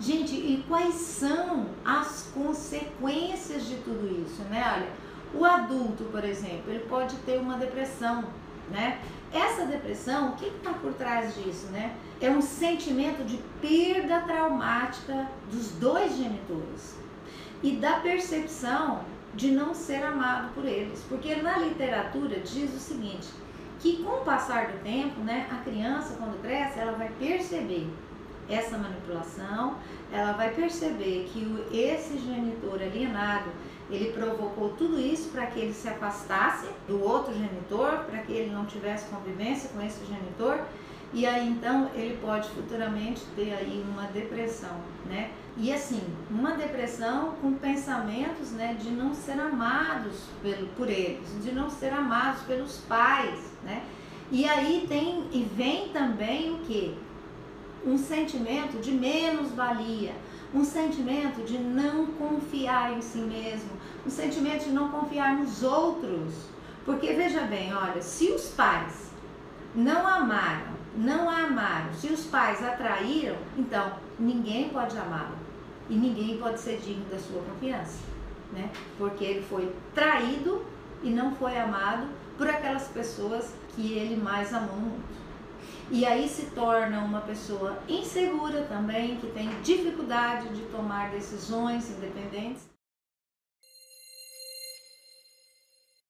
Gente, e quais são as consequências de tudo isso, né? Olha, o adulto, por exemplo, ele pode ter uma depressão, né? Essa depressão, o que está por trás disso, né? É um sentimento de perda traumática dos dois genitores e da percepção de não ser amado por eles. Porque na literatura diz o seguinte, que com o passar do tempo, né, a criança quando cresce, ela vai perceber essa manipulação, ela vai perceber que o, esse genitor alienado, ele provocou tudo isso para que ele se afastasse do outro genitor, para que ele não tivesse convivência com esse genitor, e aí então ele pode futuramente ter aí uma depressão, né? E assim, uma depressão com pensamentos, né, de não ser amados pelo, por eles, de não ser amados pelos pais, né? E aí tem e vem também o que? Um sentimento de menos-valia, um sentimento de não confiar em si mesmo, um sentimento de não confiar nos outros. Porque veja bem, olha, se os pais não amaram, não a amaram, se os pais atraíram, então ninguém pode amá-lo e ninguém pode ser digno da sua confiança, né? Porque ele foi traído e não foi amado por aquelas pessoas que ele mais amou mundo. E aí se torna uma pessoa insegura também, que tem dificuldade de tomar decisões independentes.